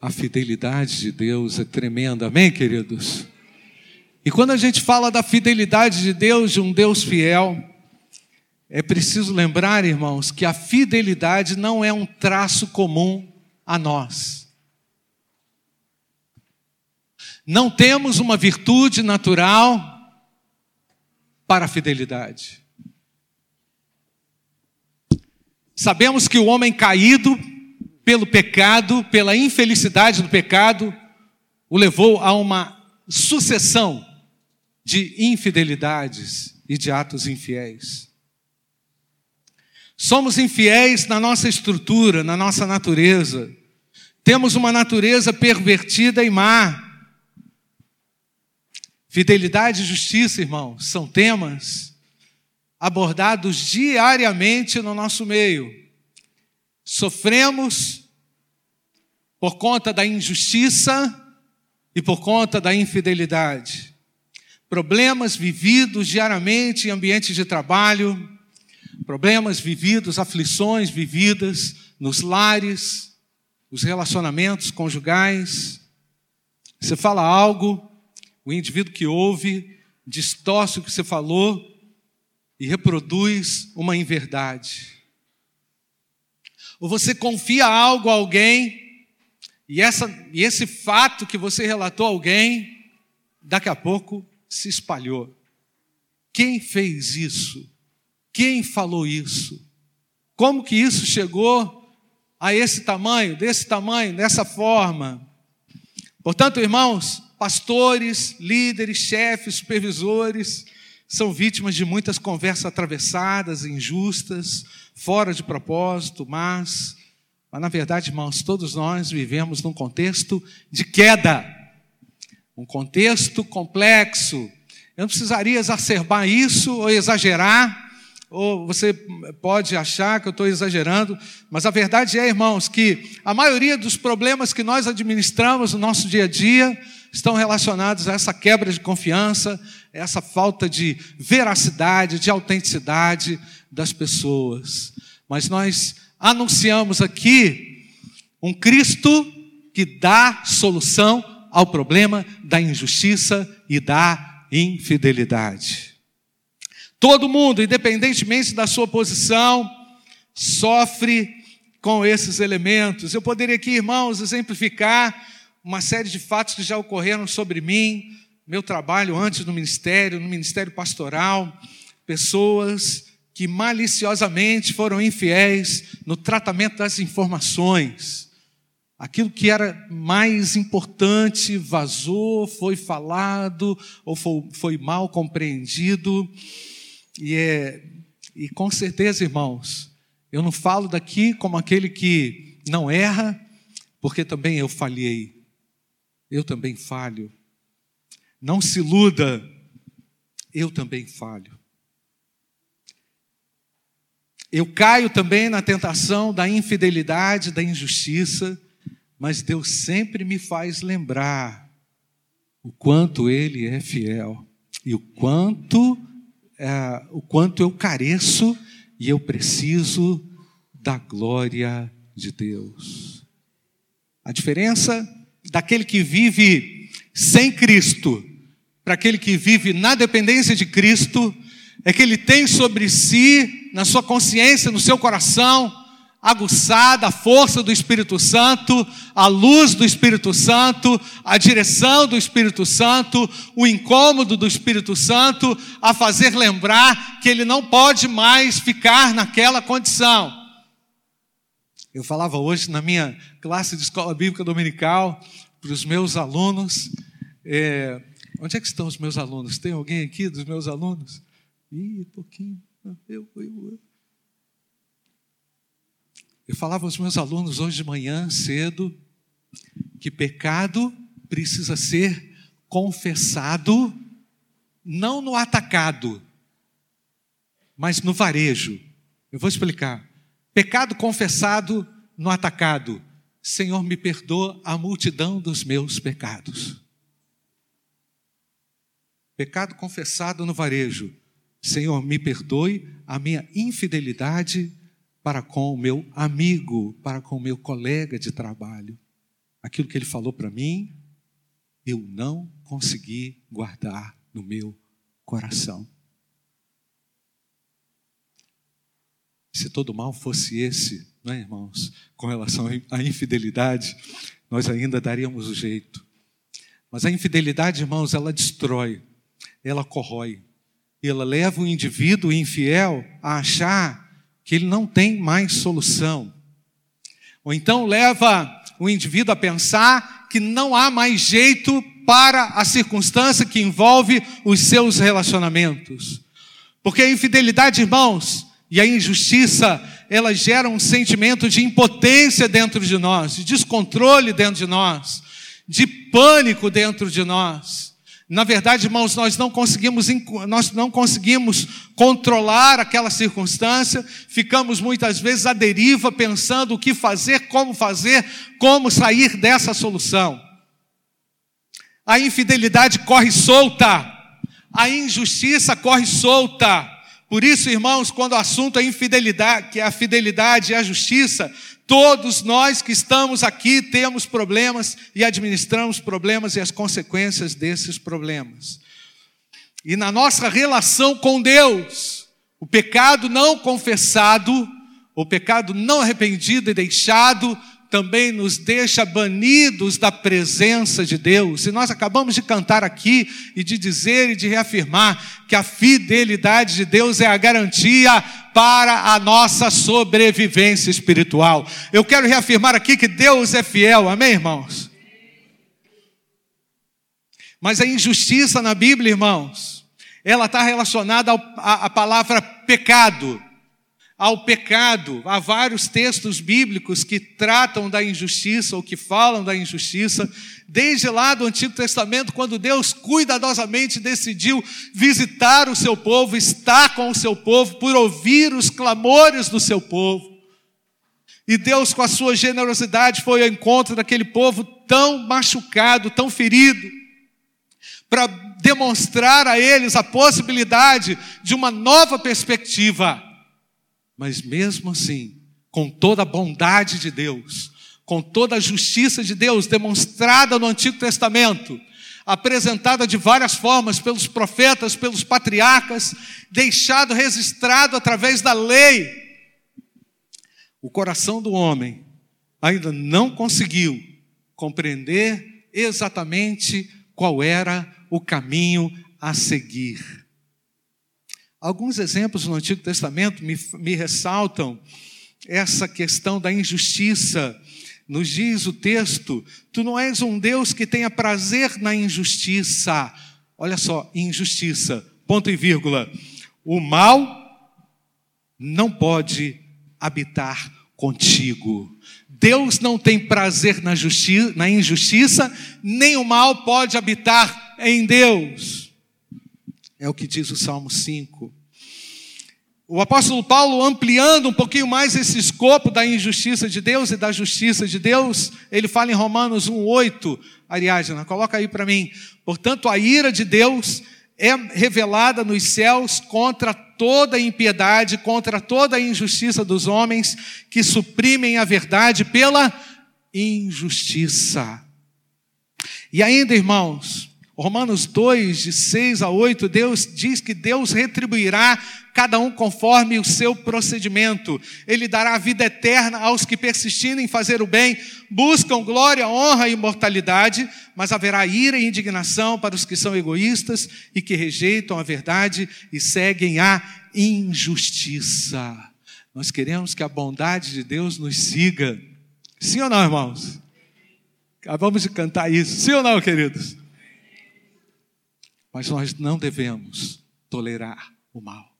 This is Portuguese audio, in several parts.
A fidelidade de Deus é tremenda, amém, queridos? E quando a gente fala da fidelidade de Deus, de um Deus fiel, é preciso lembrar, irmãos, que a fidelidade não é um traço comum a nós. Não temos uma virtude natural para a fidelidade. Sabemos que o homem caído pelo pecado, pela infelicidade do pecado, o levou a uma sucessão de infidelidades e de atos infiéis. Somos infiéis na nossa estrutura, na nossa natureza. Temos uma natureza pervertida e má. Fidelidade e justiça, irmãos, são temas abordados diariamente no nosso meio. Sofremos por conta da injustiça e por conta da infidelidade. Problemas vividos diariamente em ambientes de trabalho, problemas vividos, aflições vividas nos lares, os relacionamentos conjugais. Você fala algo, o indivíduo que ouve distorce o que você falou e reproduz uma inverdade. Ou você confia algo a alguém e, essa, e esse fato que você relatou a alguém, daqui a pouco se espalhou. Quem fez isso? Quem falou isso? Como que isso chegou a esse tamanho, desse tamanho, dessa forma? Portanto, irmãos, pastores, líderes, chefes, supervisores, são vítimas de muitas conversas atravessadas, injustas, fora de propósito, mas, mas na verdade, irmãos, todos nós vivemos num contexto de queda, um contexto complexo. Eu não precisaria exacerbar isso ou exagerar, ou você pode achar que eu estou exagerando, mas a verdade é, irmãos, que a maioria dos problemas que nós administramos no nosso dia a dia estão relacionados a essa quebra de confiança, essa falta de veracidade, de autenticidade das pessoas. Mas nós anunciamos aqui um Cristo que dá solução ao problema da injustiça e da infidelidade. Todo mundo, independentemente da sua posição, sofre com esses elementos. Eu poderia aqui, irmãos, exemplificar uma série de fatos que já ocorreram sobre mim, meu trabalho antes no ministério, no ministério pastoral, pessoas que maliciosamente foram infiéis no tratamento das informações. Aquilo que era mais importante vazou, foi falado ou foi, foi mal compreendido. E, é, e com certeza, irmãos, eu não falo daqui como aquele que não erra, porque também eu falhei. Eu também falho. Não se iluda, eu também falho. Eu caio também na tentação da infidelidade, da injustiça, mas Deus sempre me faz lembrar o quanto Ele é fiel e o quanto é, o quanto eu careço e eu preciso da glória de Deus. A diferença daquele que vive sem Cristo para aquele que vive na dependência de Cristo é que ele tem sobre si, na sua consciência, no seu coração, aguçada a força do Espírito Santo, a luz do Espírito Santo, a direção do Espírito Santo, o incômodo do Espírito Santo, a fazer lembrar que ele não pode mais ficar naquela condição. Eu falava hoje na minha classe de escola bíblica dominical para os meus alunos. É, onde é que estão os meus alunos? Tem alguém aqui dos meus alunos? Ih, pouquinho. Eu, eu, eu. Eu falava aos meus alunos hoje de manhã, cedo, que pecado precisa ser confessado, não no atacado, mas no varejo. Eu vou explicar. Pecado confessado no atacado. Senhor, me perdoa a multidão dos meus pecados. Pecado confessado no varejo. Senhor, me perdoe a minha infidelidade para com o meu amigo, para com o meu colega de trabalho. aquilo que ele falou para mim, eu não consegui guardar no meu coração. Se todo mal fosse esse, não é, irmãos, com relação à infidelidade, nós ainda daríamos o jeito. Mas a infidelidade, irmãos, ela destrói, ela corrói, ela leva o indivíduo infiel a achar que ele não tem mais solução. Ou então leva o indivíduo a pensar que não há mais jeito para a circunstância que envolve os seus relacionamentos. Porque a infidelidade, irmãos, e a injustiça, ela gera um sentimento de impotência dentro de nós, de descontrole dentro de nós, de pânico dentro de nós. Na verdade, irmãos, nós não conseguimos, nós não conseguimos controlar aquela circunstância, ficamos muitas vezes à deriva, pensando o que fazer, como fazer, como sair dessa solução. A infidelidade corre solta, a injustiça corre solta. Por isso, irmãos, quando o assunto é infidelidade, que é a fidelidade e a justiça, todos nós que estamos aqui temos problemas e administramos problemas e as consequências desses problemas. E na nossa relação com Deus, o pecado não confessado, o pecado não arrependido e deixado, também nos deixa banidos da presença de Deus. E nós acabamos de cantar aqui e de dizer e de reafirmar que a fidelidade de Deus é a garantia para a nossa sobrevivência espiritual. Eu quero reafirmar aqui que Deus é fiel, amém, irmãos? Mas a injustiça na Bíblia, irmãos, ela está relacionada à palavra pecado ao pecado. Há vários textos bíblicos que tratam da injustiça ou que falam da injustiça, desde lá do Antigo Testamento, quando Deus cuidadosamente decidiu visitar o seu povo, estar com o seu povo, por ouvir os clamores do seu povo. E Deus, com a sua generosidade, foi ao encontro daquele povo tão machucado, tão ferido, para demonstrar a eles a possibilidade de uma nova perspectiva mas mesmo assim, com toda a bondade de Deus, com toda a justiça de Deus demonstrada no Antigo Testamento, apresentada de várias formas pelos profetas, pelos patriarcas, deixado registrado através da lei, o coração do homem ainda não conseguiu compreender exatamente qual era o caminho a seguir. Alguns exemplos no Antigo Testamento me, me ressaltam essa questão da injustiça. Nos diz o texto: Tu não és um Deus que tenha prazer na injustiça. Olha só, injustiça, ponto e vírgula. O mal não pode habitar contigo. Deus não tem prazer na, na injustiça, nem o mal pode habitar em Deus. É o que diz o Salmo 5. O apóstolo Paulo, ampliando um pouquinho mais esse escopo da injustiça de Deus e da justiça de Deus, ele fala em Romanos 1,8, Ariadna, coloca aí para mim. Portanto, a ira de Deus é revelada nos céus contra toda impiedade, contra toda injustiça dos homens que suprimem a verdade pela injustiça. E ainda, irmãos, Romanos 2, de 6 a 8, Deus diz que Deus retribuirá cada um conforme o seu procedimento. Ele dará vida eterna aos que persistirem em fazer o bem, buscam glória, honra e imortalidade, mas haverá ira e indignação para os que são egoístas e que rejeitam a verdade e seguem a injustiça. Nós queremos que a bondade de Deus nos siga. Sim ou não, irmãos? Acabamos de cantar isso. Sim ou não, queridos? Mas nós não devemos tolerar o mal.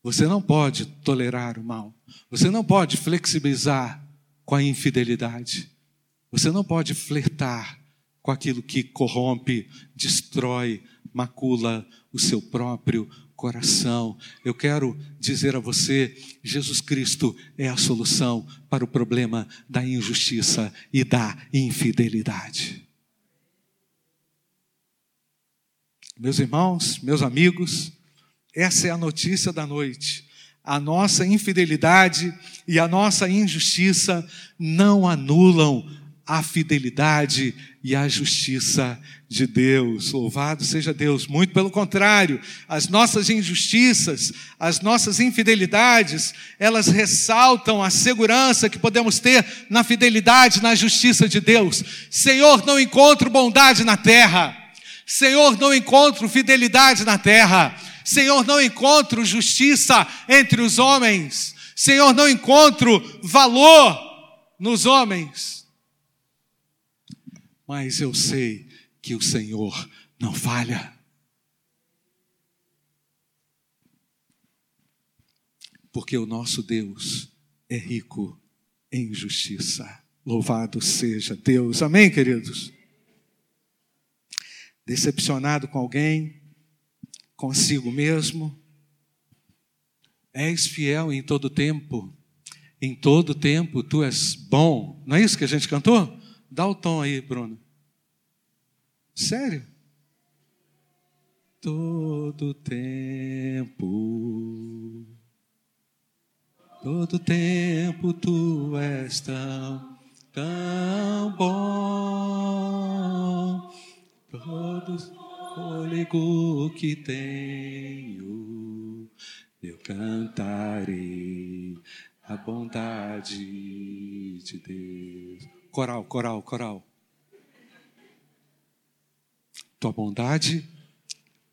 Você não pode tolerar o mal. Você não pode flexibilizar com a infidelidade. Você não pode flertar com aquilo que corrompe, destrói, macula o seu próprio coração. Eu quero dizer a você: Jesus Cristo é a solução para o problema da injustiça e da infidelidade. Meus irmãos, meus amigos, essa é a notícia da noite. A nossa infidelidade e a nossa injustiça não anulam a fidelidade e a justiça de Deus. Louvado seja Deus. Muito pelo contrário, as nossas injustiças, as nossas infidelidades, elas ressaltam a segurança que podemos ter na fidelidade, na justiça de Deus. Senhor, não encontro bondade na terra. Senhor, não encontro fidelidade na terra. Senhor, não encontro justiça entre os homens. Senhor, não encontro valor nos homens mas eu sei que o Senhor não falha. Porque o nosso Deus é rico em justiça. Louvado seja Deus. Amém, queridos? Decepcionado com alguém, consigo mesmo, és fiel em todo tempo. Em todo tempo tu és bom. Não é isso que a gente cantou? Dá o tom aí, Bruno. Sério? Todo tempo, todo tempo tu és tão, tão bom. Que tenho, eu cantarei a bondade de Deus. Coral, coral, coral. Tua bondade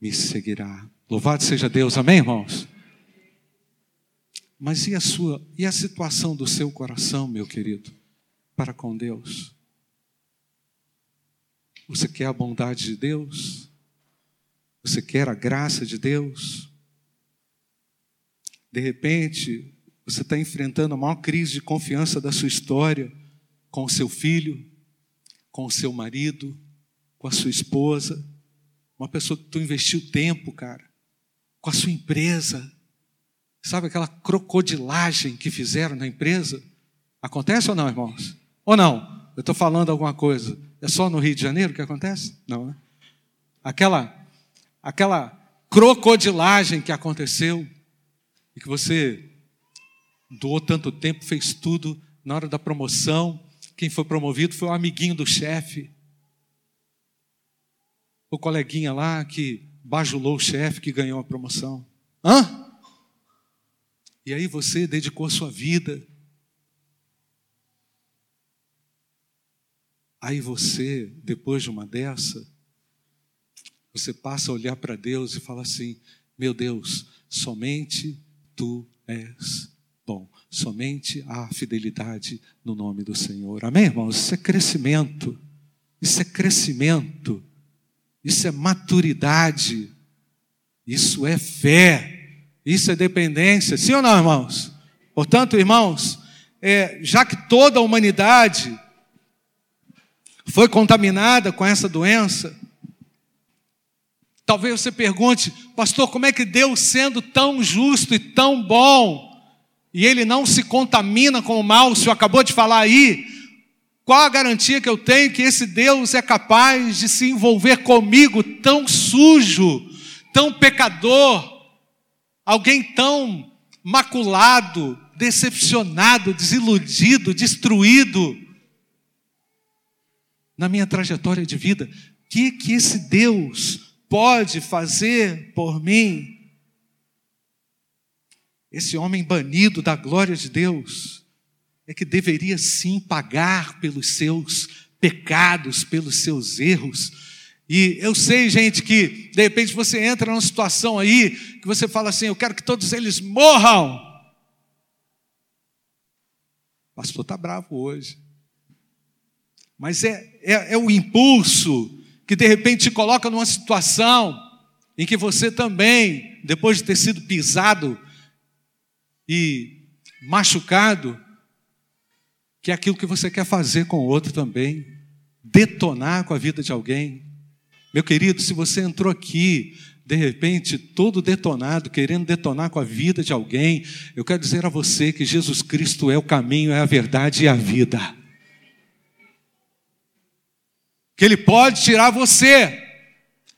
me seguirá. Louvado seja Deus, amém, irmãos? Mas e a sua, e a situação do seu coração, meu querido, para com Deus? Você quer a bondade de Deus? Você quer a graça de Deus? De repente, você está enfrentando a maior crise de confiança da sua história com o seu filho, com o seu marido, com a sua esposa, uma pessoa que tu investiu tempo, cara, com a sua empresa. Sabe aquela crocodilagem que fizeram na empresa? Acontece ou não, irmãos? Ou não? Eu estou falando alguma coisa. É só no Rio de Janeiro que acontece? Não, né? Aquela, aquela crocodilagem que aconteceu e que você doou tanto tempo, fez tudo na hora da promoção, quem foi promovido foi o amiguinho do chefe. O coleguinha lá que bajulou o chefe que ganhou a promoção. Hã? E aí você dedicou a sua vida. Aí você, depois de uma dessa, você passa a olhar para Deus e fala assim: Meu Deus, somente tu és bom somente a fidelidade no nome do Senhor. Amém, irmãos? Isso é crescimento. Isso é crescimento. Isso é maturidade. Isso é fé. Isso é dependência. Sim ou não, irmãos? Portanto, irmãos, é, já que toda a humanidade foi contaminada com essa doença, talvez você pergunte, pastor, como é que Deus, sendo tão justo e tão bom, e ele não se contamina com o mal, o senhor acabou de falar aí, qual a garantia que eu tenho que esse Deus é capaz de se envolver comigo tão sujo, tão pecador, alguém tão maculado, decepcionado, desiludido, destruído na minha trajetória de vida? O que que esse Deus pode fazer por mim? esse homem banido da glória de Deus, é que deveria sim pagar pelos seus pecados, pelos seus erros. E eu sei, gente, que de repente você entra numa situação aí que você fala assim: eu quero que todos eles morram. O pastor está bravo hoje. Mas é, é, é o impulso que de repente te coloca numa situação em que você também, depois de ter sido pisado e machucado, que é aquilo que você quer fazer com o outro também, detonar com a vida de alguém. Meu querido, se você entrou aqui, de repente, todo detonado, querendo detonar com a vida de alguém, eu quero dizer a você que Jesus Cristo é o caminho, é a verdade e a vida que Ele pode tirar você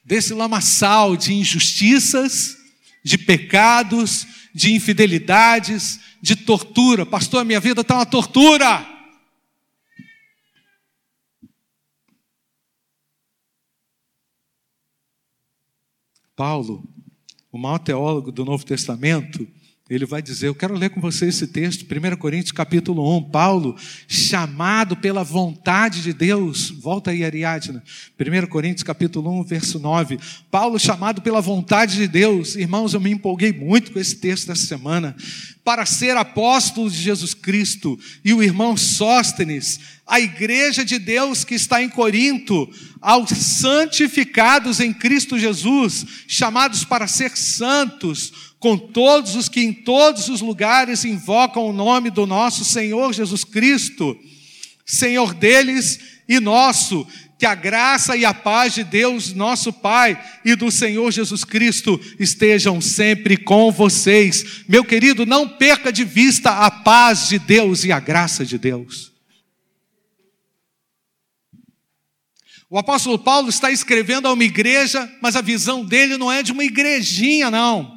desse lamaçal de injustiças, de pecados, de infidelidades, de tortura. Pastor, minha vida está uma tortura. Paulo, o maior teólogo do Novo Testamento, ele vai dizer, eu quero ler com você esse texto, 1 Coríntios capítulo 1, Paulo, chamado pela vontade de Deus, volta aí Ariadna, 1 Coríntios capítulo 1, verso 9, Paulo chamado pela vontade de Deus, irmãos, eu me empolguei muito com esse texto dessa semana, para ser apóstolo de Jesus Cristo, e o irmão Sóstenes, a igreja de Deus que está em Corinto, aos santificados em Cristo Jesus, chamados para ser santos, com todos os que em todos os lugares invocam o nome do nosso Senhor Jesus Cristo, Senhor deles e nosso, que a graça e a paz de Deus, nosso Pai, e do Senhor Jesus Cristo estejam sempre com vocês. Meu querido, não perca de vista a paz de Deus e a graça de Deus. O apóstolo Paulo está escrevendo a uma igreja, mas a visão dele não é de uma igrejinha, não.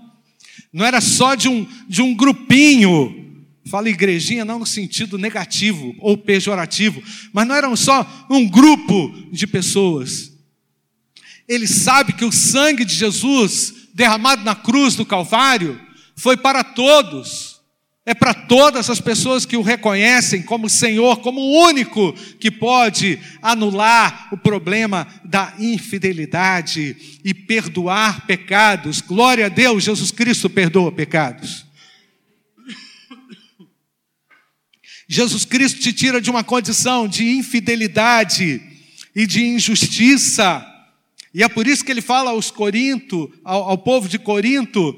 Não era só de um, de um grupinho. Fala igrejinha não no sentido negativo ou pejorativo, mas não eram só um grupo de pessoas. Ele sabe que o sangue de Jesus derramado na cruz do Calvário foi para todos é para todas as pessoas que o reconhecem como Senhor, como o único que pode anular o problema da infidelidade e perdoar pecados. Glória a Deus, Jesus Cristo perdoa pecados. Jesus Cristo te tira de uma condição de infidelidade e de injustiça. E é por isso que ele fala aos Corinto, ao, ao povo de Corinto,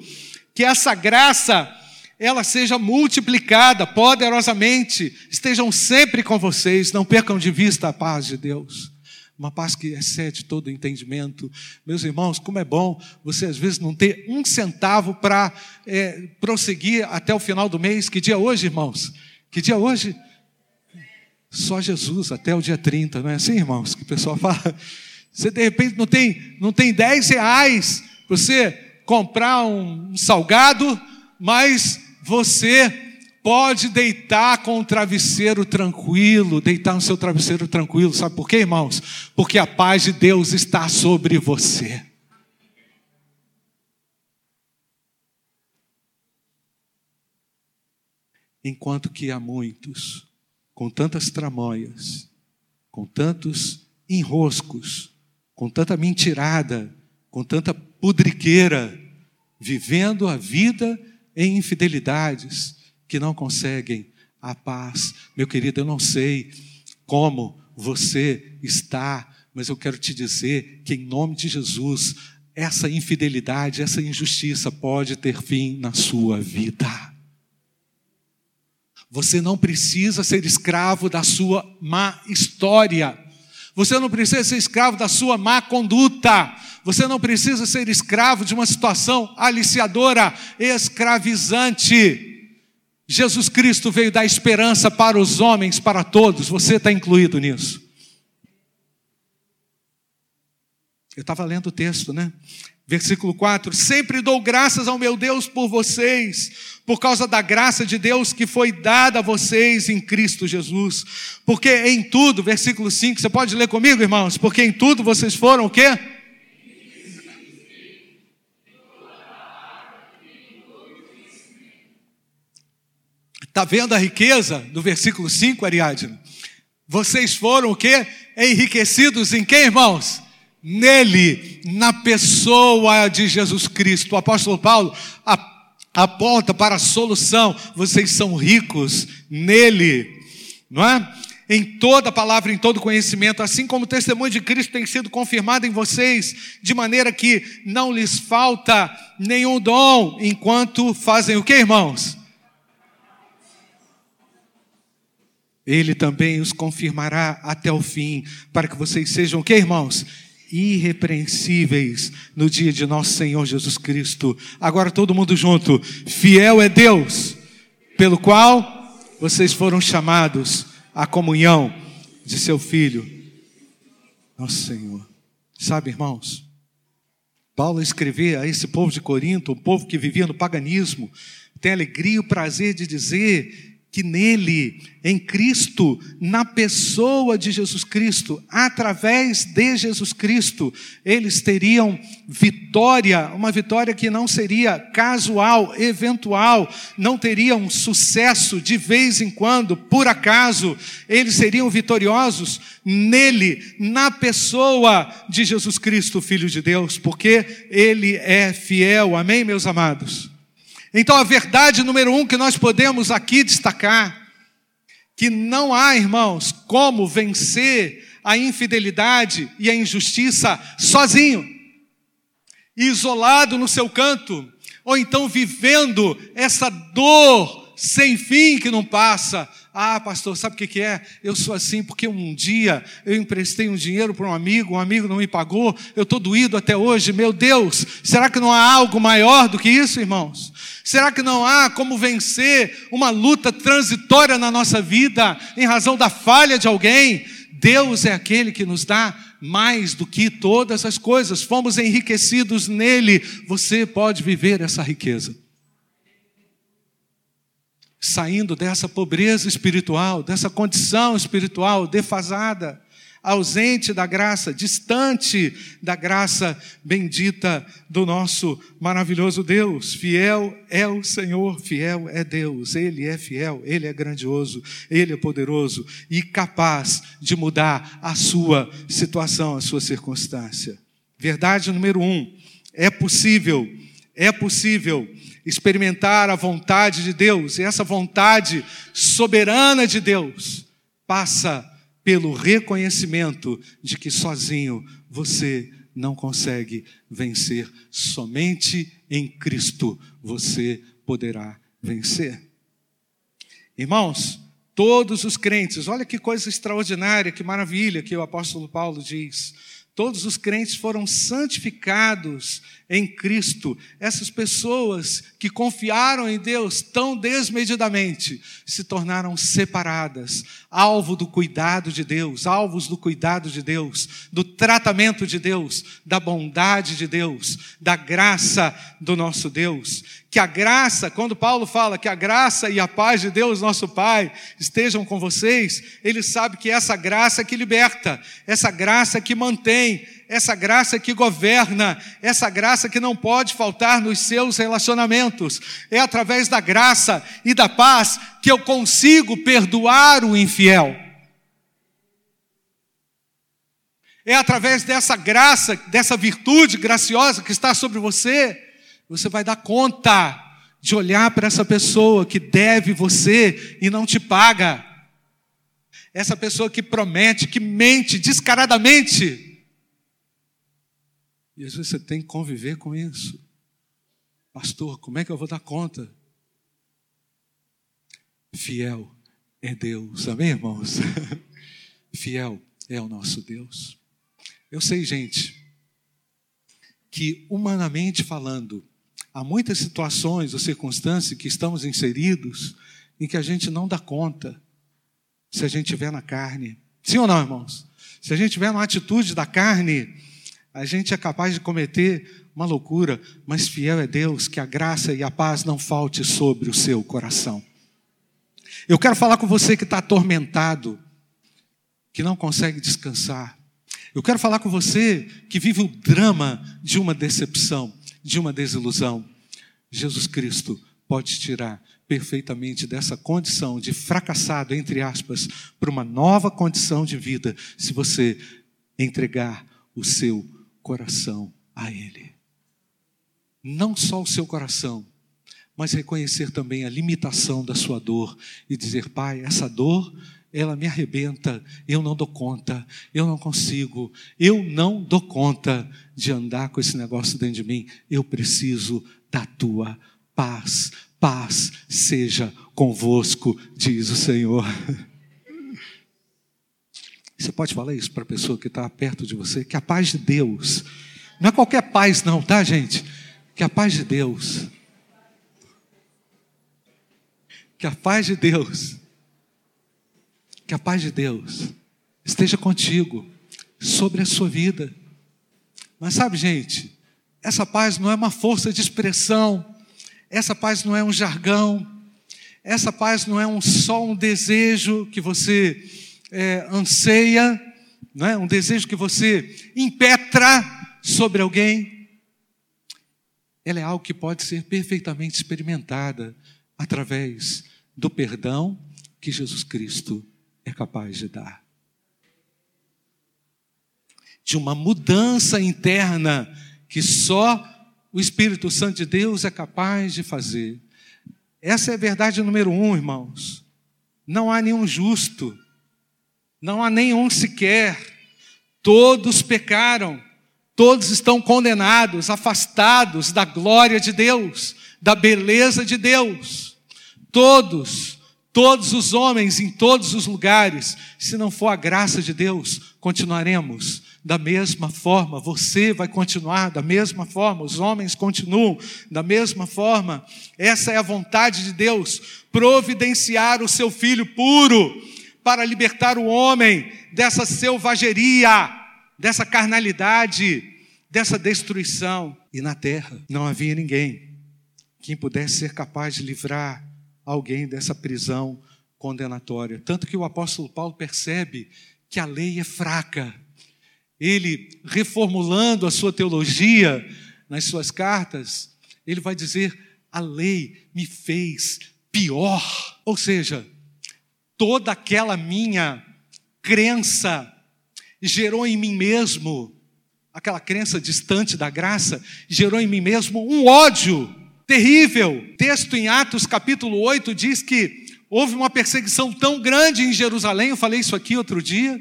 que essa graça ela seja multiplicada poderosamente, estejam sempre com vocês, não percam de vista a paz de Deus. Uma paz que excede todo entendimento. Meus irmãos, como é bom você às vezes não ter um centavo para é, prosseguir até o final do mês. Que dia é hoje, irmãos? Que dia é hoje? Só Jesus até o dia 30, não é assim, irmãos? Que o pessoal fala. Você de repente não tem, não tem 10 reais para você comprar um salgado, mas você pode deitar com o travesseiro tranquilo, deitar no seu travesseiro tranquilo, sabe por quê, irmãos? Porque a paz de Deus está sobre você. Enquanto que há muitos com tantas tramóias, com tantos enroscos, com tanta mentirada, com tanta pudriqueira, vivendo a vida em infidelidades que não conseguem a paz. Meu querido, eu não sei como você está, mas eu quero te dizer que, em nome de Jesus, essa infidelidade, essa injustiça pode ter fim na sua vida. Você não precisa ser escravo da sua má história. Você não precisa ser escravo da sua má conduta. Você não precisa ser escravo de uma situação aliciadora, escravizante. Jesus Cristo veio dar esperança para os homens, para todos. Você está incluído nisso. Eu estava lendo o texto, né? Versículo 4: Sempre dou graças ao meu Deus por vocês, por causa da graça de Deus que foi dada a vocês em Cristo Jesus. Porque em tudo, versículo 5, você pode ler comigo, irmãos? Porque em tudo vocês foram o quê? Está vendo a riqueza do versículo 5, Ariadne? Vocês foram o quê? Enriquecidos em quem, irmãos? Nele, na pessoa de Jesus Cristo. O apóstolo Paulo aponta para a solução. Vocês são ricos nele, não é? Em toda palavra, em todo conhecimento, assim como o testemunho de Cristo tem sido confirmado em vocês, de maneira que não lhes falta nenhum dom, enquanto fazem o que, irmãos? Ele também os confirmará até o fim, para que vocês sejam o que, irmãos? Irrepreensíveis no dia de nosso Senhor Jesus Cristo. Agora todo mundo junto. Fiel é Deus, pelo qual vocês foram chamados à comunhão de seu Filho, nosso Senhor. Sabe, irmãos, Paulo escrevia a esse povo de Corinto, um povo que vivia no paganismo, tem alegria e o prazer de dizer que nele, em Cristo, na pessoa de Jesus Cristo, através de Jesus Cristo, eles teriam vitória, uma vitória que não seria casual, eventual, não teriam sucesso de vez em quando, por acaso, eles seriam vitoriosos nele, na pessoa de Jesus Cristo, Filho de Deus, porque ele é fiel, amém, meus amados? Então, a verdade número um que nós podemos aqui destacar, que não há, irmãos, como vencer a infidelidade e a injustiça sozinho, isolado no seu canto, ou então vivendo essa dor sem fim que não passa, ah, pastor, sabe o que, é? Eu sou assim porque um dia eu emprestei um dinheiro para um amigo, um amigo não me pagou, eu estou doído até hoje. Meu Deus, será que não há algo maior do que isso, irmãos? Será que não há como vencer uma luta transitória na nossa vida em razão da falha de alguém? Deus é aquele que nos dá mais do que todas as coisas, fomos enriquecidos nele. Você pode viver essa riqueza saindo dessa pobreza espiritual, dessa condição espiritual defasada, ausente da graça, distante da graça bendita do nosso maravilhoso Deus. Fiel é o Senhor, fiel é Deus, Ele é fiel, Ele é grandioso, Ele é poderoso e capaz de mudar a sua situação, a sua circunstância. Verdade número um: é possível, é possível experimentar a vontade de Deus, e essa vontade soberana de Deus passa pelo reconhecimento de que sozinho você não consegue vencer, somente em Cristo você poderá vencer. Irmãos, todos os crentes, olha que coisa extraordinária, que maravilha que o apóstolo Paulo diz. Todos os crentes foram santificados em Cristo. Essas pessoas que confiaram em Deus tão desmedidamente se tornaram separadas, alvo do cuidado de Deus, alvos do cuidado de Deus, do tratamento de Deus, da bondade de Deus, da graça do nosso Deus. Que a graça, quando Paulo fala que a graça e a paz de Deus, nosso Pai, estejam com vocês, ele sabe que essa graça que liberta, essa graça que mantém, essa graça que governa, essa graça que não pode faltar nos seus relacionamentos. É através da graça e da paz que eu consigo perdoar o infiel. É através dessa graça, dessa virtude graciosa que está sobre você, você vai dar conta de olhar para essa pessoa que deve você e não te paga. Essa pessoa que promete, que mente descaradamente e às vezes você tem que conviver com isso. Pastor, como é que eu vou dar conta? Fiel é Deus, amém, irmãos? Fiel é o nosso Deus. Eu sei, gente, que humanamente falando, há muitas situações ou circunstâncias que estamos inseridos em que a gente não dá conta se a gente estiver na carne. Sim ou não, irmãos? Se a gente tiver uma atitude da carne, a gente é capaz de cometer uma loucura, mas fiel é Deus que a graça e a paz não falte sobre o seu coração. Eu quero falar com você que está atormentado, que não consegue descansar. Eu quero falar com você que vive o drama de uma decepção, de uma desilusão. Jesus Cristo pode tirar perfeitamente dessa condição de fracassado, entre aspas, para uma nova condição de vida, se você entregar o seu coração a Ele. Não só o seu coração, mas reconhecer também a limitação da sua dor e dizer: Pai, essa dor, ela me arrebenta, eu não dou conta, eu não consigo, eu não dou conta de andar com esse negócio dentro de mim, eu preciso da tua paz. Paz seja convosco, diz o Senhor. Você pode falar isso para a pessoa que está perto de você? Que a paz de Deus, não é qualquer paz, não, tá, gente? Que a paz de Deus, que a paz de Deus, que a paz de Deus esteja contigo, sobre a sua vida. Mas sabe, gente, essa paz não é uma força de expressão, essa paz não é um jargão, essa paz não é um, só um desejo que você é, anseia, não é? um desejo que você impetra sobre alguém. Ela é algo que pode ser perfeitamente experimentada através do perdão que Jesus Cristo é capaz de dar. De uma mudança interna que só o Espírito Santo de Deus é capaz de fazer. Essa é a verdade número um, irmãos. Não há nenhum justo, não há nenhum sequer. Todos pecaram, todos estão condenados, afastados da glória de Deus, da beleza de Deus. Todos, todos os homens em todos os lugares, se não for a graça de Deus, continuaremos da mesma forma, você vai continuar da mesma forma, os homens continuam da mesma forma. Essa é a vontade de Deus, providenciar o seu filho puro para libertar o homem dessa selvageria, dessa carnalidade, dessa destruição. E na terra não havia ninguém que pudesse ser capaz de livrar alguém dessa prisão condenatória. Tanto que o apóstolo Paulo percebe que a lei é fraca ele reformulando a sua teologia nas suas cartas, ele vai dizer: a lei me fez pior. Ou seja, toda aquela minha crença gerou em mim mesmo, aquela crença distante da graça, gerou em mim mesmo um ódio terrível. Texto em Atos capítulo 8 diz que houve uma perseguição tão grande em Jerusalém, eu falei isso aqui outro dia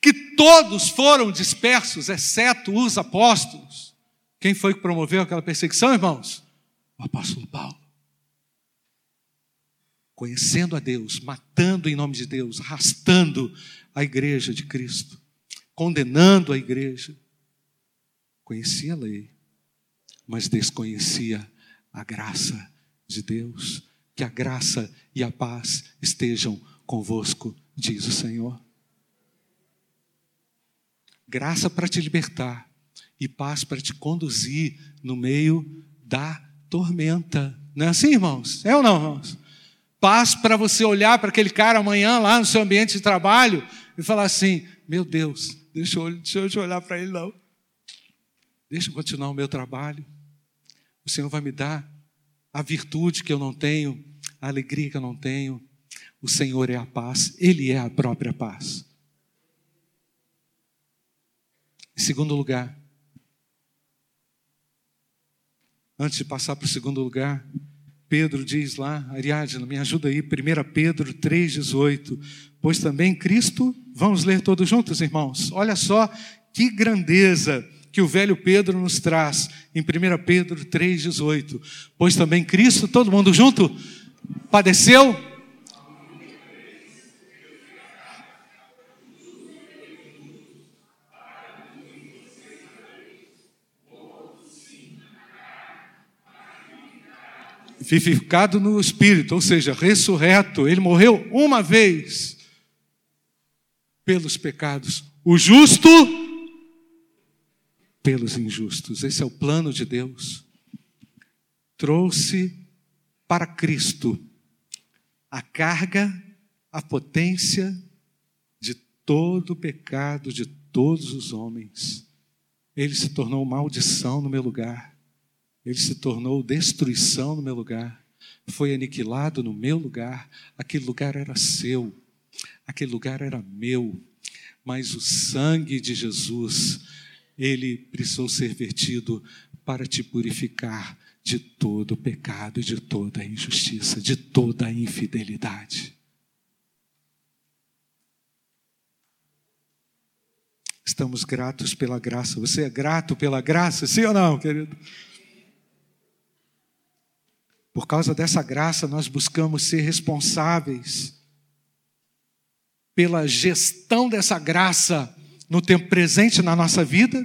que todos foram dispersos, exceto os apóstolos. Quem foi que promoveu aquela perseguição, irmãos? O apóstolo Paulo. Conhecendo a Deus, matando em nome de Deus, arrastando a igreja de Cristo, condenando a igreja. Conhecia a lei, mas desconhecia a graça de Deus. Que a graça e a paz estejam convosco, diz o Senhor graça para te libertar e paz para te conduzir no meio da tormenta. Não é assim, irmãos? É ou não, irmãos? Paz para você olhar para aquele cara amanhã lá no seu ambiente de trabalho e falar assim: meu Deus, deixa eu, deixa eu olhar para ele, não. Deixa eu continuar o meu trabalho. O Senhor vai me dar a virtude que eu não tenho, a alegria que eu não tenho. O Senhor é a paz, Ele é a própria paz. Em segundo lugar, antes de passar para o segundo lugar, Pedro diz lá, Ariadna, me ajuda aí, 1 Pedro 3,18. Pois também Cristo, vamos ler todos juntos, irmãos. Olha só que grandeza que o velho Pedro nos traz em 1 Pedro 3,18. Pois também Cristo, todo mundo junto, padeceu vivificado no Espírito, ou seja, ressurreto. Ele morreu uma vez pelos pecados. O justo pelos injustos. Esse é o plano de Deus. Trouxe para Cristo a carga, a potência de todo o pecado de todos os homens. Ele se tornou maldição no meu lugar. Ele se tornou destruição no meu lugar, foi aniquilado no meu lugar. Aquele lugar era seu, aquele lugar era meu, mas o sangue de Jesus, ele precisou ser vertido para te purificar de todo o pecado, de toda injustiça, de toda infidelidade. Estamos gratos pela graça. Você é grato pela graça, sim ou não, querido? Por causa dessa graça, nós buscamos ser responsáveis pela gestão dessa graça no tempo presente na nossa vida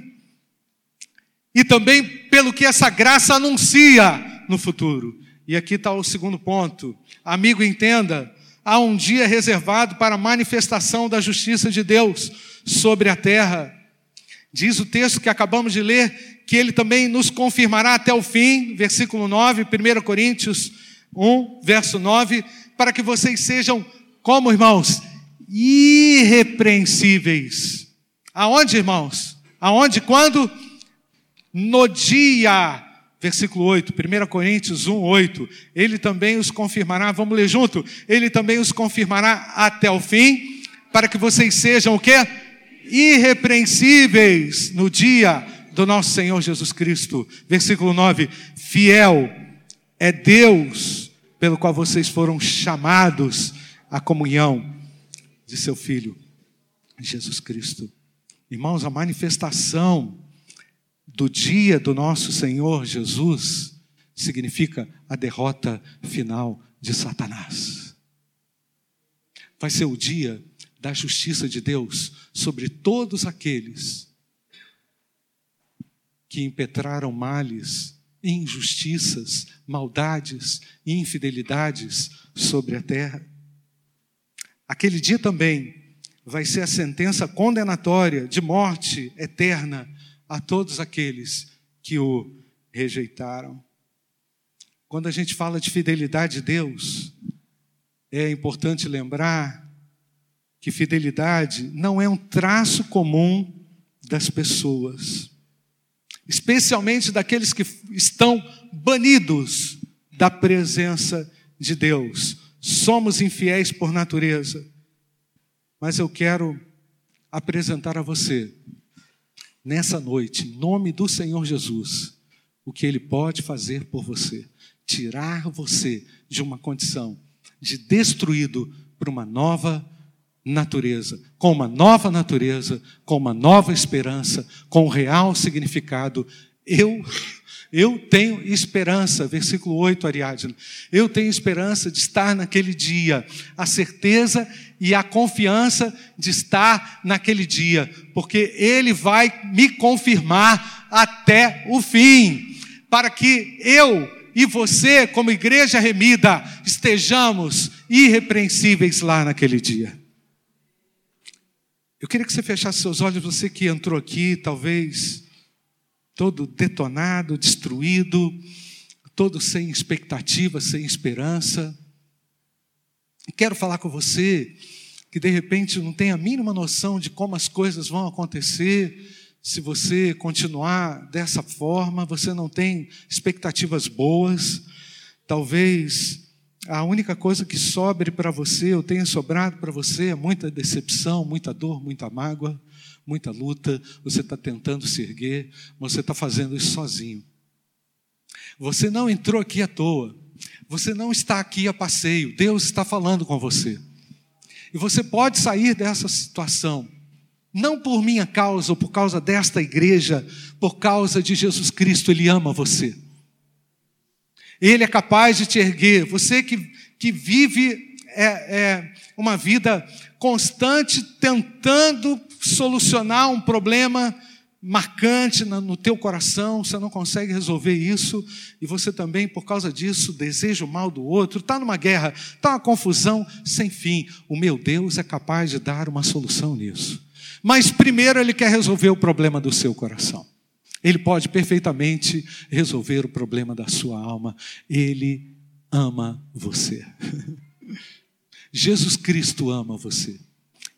e também pelo que essa graça anuncia no futuro. E aqui está o segundo ponto. Amigo, entenda: há um dia reservado para a manifestação da justiça de Deus sobre a terra. Diz o texto que acabamos de ler que ele também nos confirmará até o fim, versículo 9, 1 Coríntios 1, verso 9, para que vocês sejam, como irmãos, irrepreensíveis. Aonde, irmãos? Aonde? Quando? No dia. Versículo 8, 1 Coríntios 1, 8. Ele também os confirmará, vamos ler junto. Ele também os confirmará até o fim, para que vocês sejam o quê? Irrepreensíveis no dia do nosso Senhor Jesus Cristo. Versículo 9: Fiel é Deus pelo qual vocês foram chamados à comunhão de seu Filho, Jesus Cristo. Irmãos, a manifestação do dia do nosso Senhor Jesus significa a derrota final de Satanás. Vai ser o dia da justiça de Deus sobre todos aqueles que impetraram males, injustiças, maldades e infidelidades sobre a terra. Aquele dia também vai ser a sentença condenatória de morte eterna a todos aqueles que o rejeitaram. Quando a gente fala de fidelidade de Deus, é importante lembrar que fidelidade não é um traço comum das pessoas, especialmente daqueles que estão banidos da presença de Deus. Somos infiéis por natureza, mas eu quero apresentar a você, nessa noite, em nome do Senhor Jesus, o que Ele pode fazer por você. Tirar você de uma condição de destruído para uma nova natureza, com uma nova natureza, com uma nova esperança, com um real significado. Eu eu tenho esperança, versículo 8, Ariadne. Eu tenho esperança de estar naquele dia, a certeza e a confiança de estar naquele dia, porque Ele vai me confirmar até o fim, para que eu e você, como igreja remida, estejamos irrepreensíveis lá naquele dia. Eu queria que você fechasse seus olhos, você que entrou aqui, talvez todo detonado, destruído, todo sem expectativa, sem esperança. Quero falar com você que de repente não tem a mínima noção de como as coisas vão acontecer. Se você continuar dessa forma, você não tem expectativas boas. Talvez a única coisa que sobre para você, ou tenha sobrado para você, é muita decepção, muita dor, muita mágoa, muita luta. Você está tentando se erguer, você está fazendo isso sozinho. Você não entrou aqui à toa. Você não está aqui a passeio. Deus está falando com você. E você pode sair dessa situação, não por minha causa ou por causa desta igreja, por causa de Jesus Cristo, Ele ama você. Ele é capaz de te erguer. Você que, que vive é, é, uma vida constante tentando solucionar um problema marcante no teu coração, você não consegue resolver isso, e você também, por causa disso, deseja o mal do outro, está numa guerra, está uma confusão sem fim. O meu Deus é capaz de dar uma solução nisso. Mas primeiro ele quer resolver o problema do seu coração. Ele pode perfeitamente resolver o problema da sua alma. Ele ama você. Jesus Cristo ama você.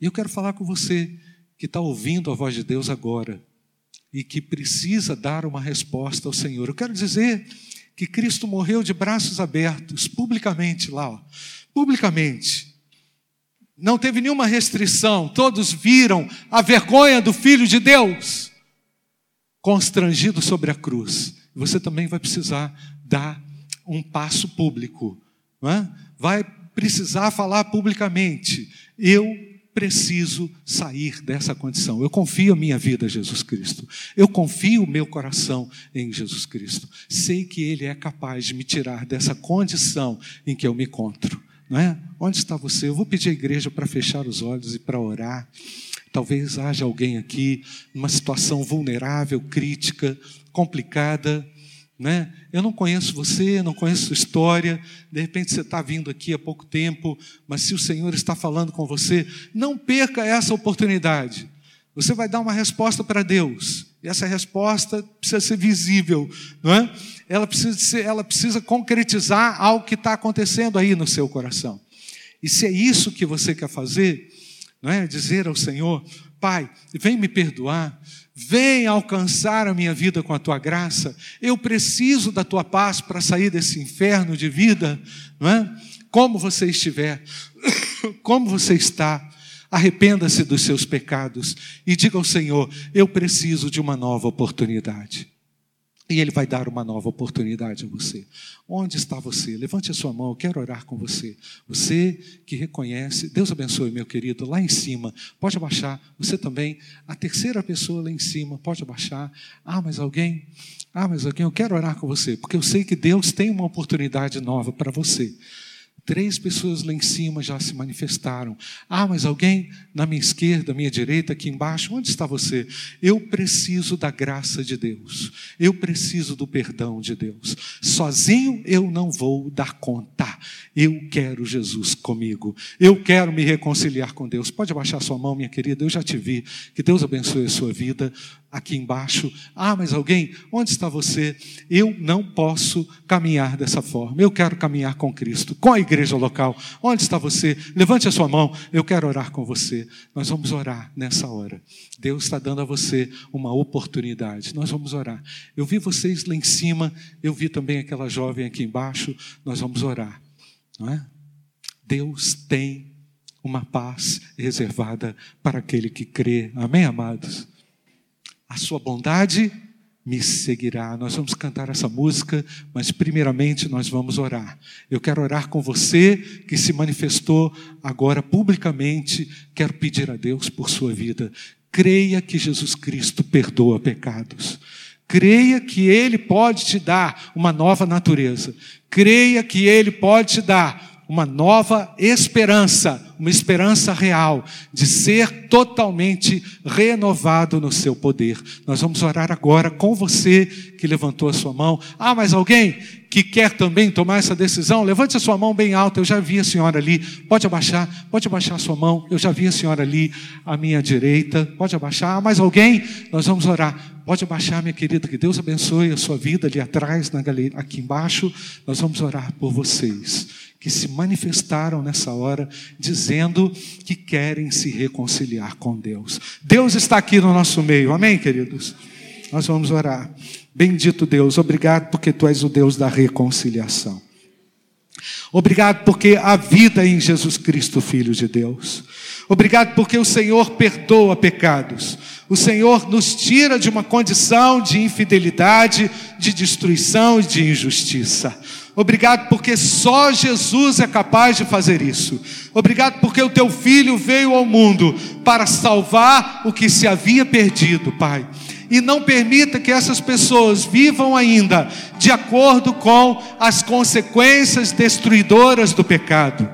E eu quero falar com você que está ouvindo a voz de Deus agora e que precisa dar uma resposta ao Senhor. Eu quero dizer que Cristo morreu de braços abertos, publicamente lá, ó, publicamente. Não teve nenhuma restrição, todos viram a vergonha do Filho de Deus constrangido sobre a cruz. Você também vai precisar dar um passo público, é? vai precisar falar publicamente. Eu preciso sair dessa condição. Eu confio a minha vida a Jesus Cristo. Eu confio o meu coração em Jesus Cristo. Sei que Ele é capaz de me tirar dessa condição em que eu me encontro. Não é? Onde está você? Eu vou pedir à igreja para fechar os olhos e para orar. Talvez haja alguém aqui numa situação vulnerável, crítica, complicada. Né? Eu não conheço você, não conheço sua história. De repente você está vindo aqui há pouco tempo, mas se o Senhor está falando com você, não perca essa oportunidade. Você vai dar uma resposta para Deus E essa resposta precisa ser visível, não é? Ela precisa, ser, ela precisa concretizar algo que está acontecendo aí no seu coração. E se é isso que você quer fazer, não é? Dizer ao Senhor, Pai, vem me perdoar, vem alcançar a minha vida com a tua graça. Eu preciso da tua paz para sair desse inferno de vida, não é? Como você estiver, como você está, arrependa-se dos seus pecados e diga ao Senhor: Eu preciso de uma nova oportunidade. E Ele vai dar uma nova oportunidade a você. Onde está você? Levante a sua mão, eu quero orar com você. Você que reconhece, Deus abençoe, meu querido, lá em cima, pode abaixar. Você também, a terceira pessoa lá em cima, pode abaixar. Ah, mas alguém? Ah, mas alguém, eu quero orar com você, porque eu sei que Deus tem uma oportunidade nova para você. Três pessoas lá em cima já se manifestaram. Ah, mas alguém na minha esquerda, minha direita, aqui embaixo, onde está você? Eu preciso da graça de Deus. Eu preciso do perdão de Deus. Sozinho eu não vou dar conta. Eu quero Jesus comigo. Eu quero me reconciliar com Deus. Pode abaixar sua mão, minha querida. Eu já te vi. Que Deus abençoe a sua vida aqui embaixo. Ah, mas alguém, onde está você? Eu não posso caminhar dessa forma. Eu quero caminhar com Cristo, com a igreja local. Onde está você? Levante a sua mão. Eu quero orar com você. Nós vamos orar nessa hora. Deus está dando a você uma oportunidade. Nós vamos orar. Eu vi vocês lá em cima, eu vi também aquela jovem aqui embaixo. Nós vamos orar, não é? Deus tem uma paz reservada para aquele que crê. Amém, amados? A sua bondade me seguirá. Nós vamos cantar essa música, mas primeiramente nós vamos orar. Eu quero orar com você que se manifestou agora publicamente. Quero pedir a Deus por sua vida. Creia que Jesus Cristo perdoa pecados. Creia que Ele pode te dar uma nova natureza. Creia que Ele pode te dar uma nova esperança uma esperança real de ser totalmente renovado no seu poder. Nós vamos orar agora com você que levantou a sua mão. Ah, mas alguém que quer também tomar essa decisão, levante a sua mão bem alta. Eu já vi a senhora ali. Pode abaixar, pode abaixar a sua mão. Eu já vi a senhora ali à minha direita. Pode abaixar. Ah, mais alguém? Nós vamos orar. Pode abaixar, minha querida. Que Deus abençoe a sua vida ali atrás, na galeria, aqui embaixo. Nós vamos orar por vocês que se manifestaram nessa hora, dizendo que querem se reconciliar com Deus. Deus está aqui no nosso meio, amém, queridos? Nós vamos orar. Bendito Deus, obrigado porque tu és o Deus da reconciliação. Obrigado porque a vida em Jesus Cristo, Filho de Deus. Obrigado porque o Senhor perdoa pecados. O Senhor nos tira de uma condição de infidelidade, de destruição e de injustiça. Obrigado porque só Jesus é capaz de fazer isso. Obrigado porque o teu filho veio ao mundo para salvar o que se havia perdido, Pai. E não permita que essas pessoas vivam ainda de acordo com as consequências destruidoras do pecado.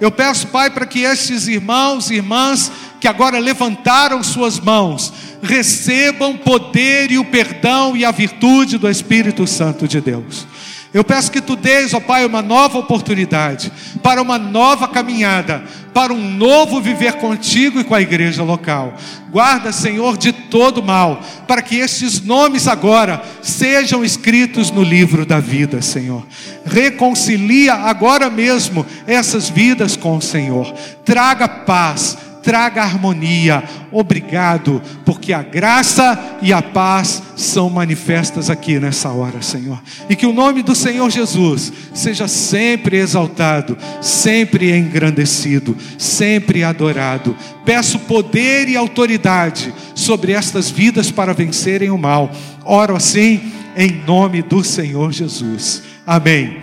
Eu peço, Pai, para que estes irmãos e irmãs que agora levantaram suas mãos recebam poder e o perdão e a virtude do Espírito Santo de Deus. Eu peço que tu dês, ó Pai, uma nova oportunidade, para uma nova caminhada, para um novo viver contigo e com a igreja local. Guarda, Senhor, de todo mal, para que estes nomes agora sejam escritos no livro da vida, Senhor. Reconcilia agora mesmo essas vidas com o Senhor. Traga paz traga harmonia. Obrigado, porque a graça e a paz são manifestas aqui nessa hora, Senhor. E que o nome do Senhor Jesus seja sempre exaltado, sempre engrandecido, sempre adorado. Peço poder e autoridade sobre estas vidas para vencerem o mal. Oro assim em nome do Senhor Jesus. Amém.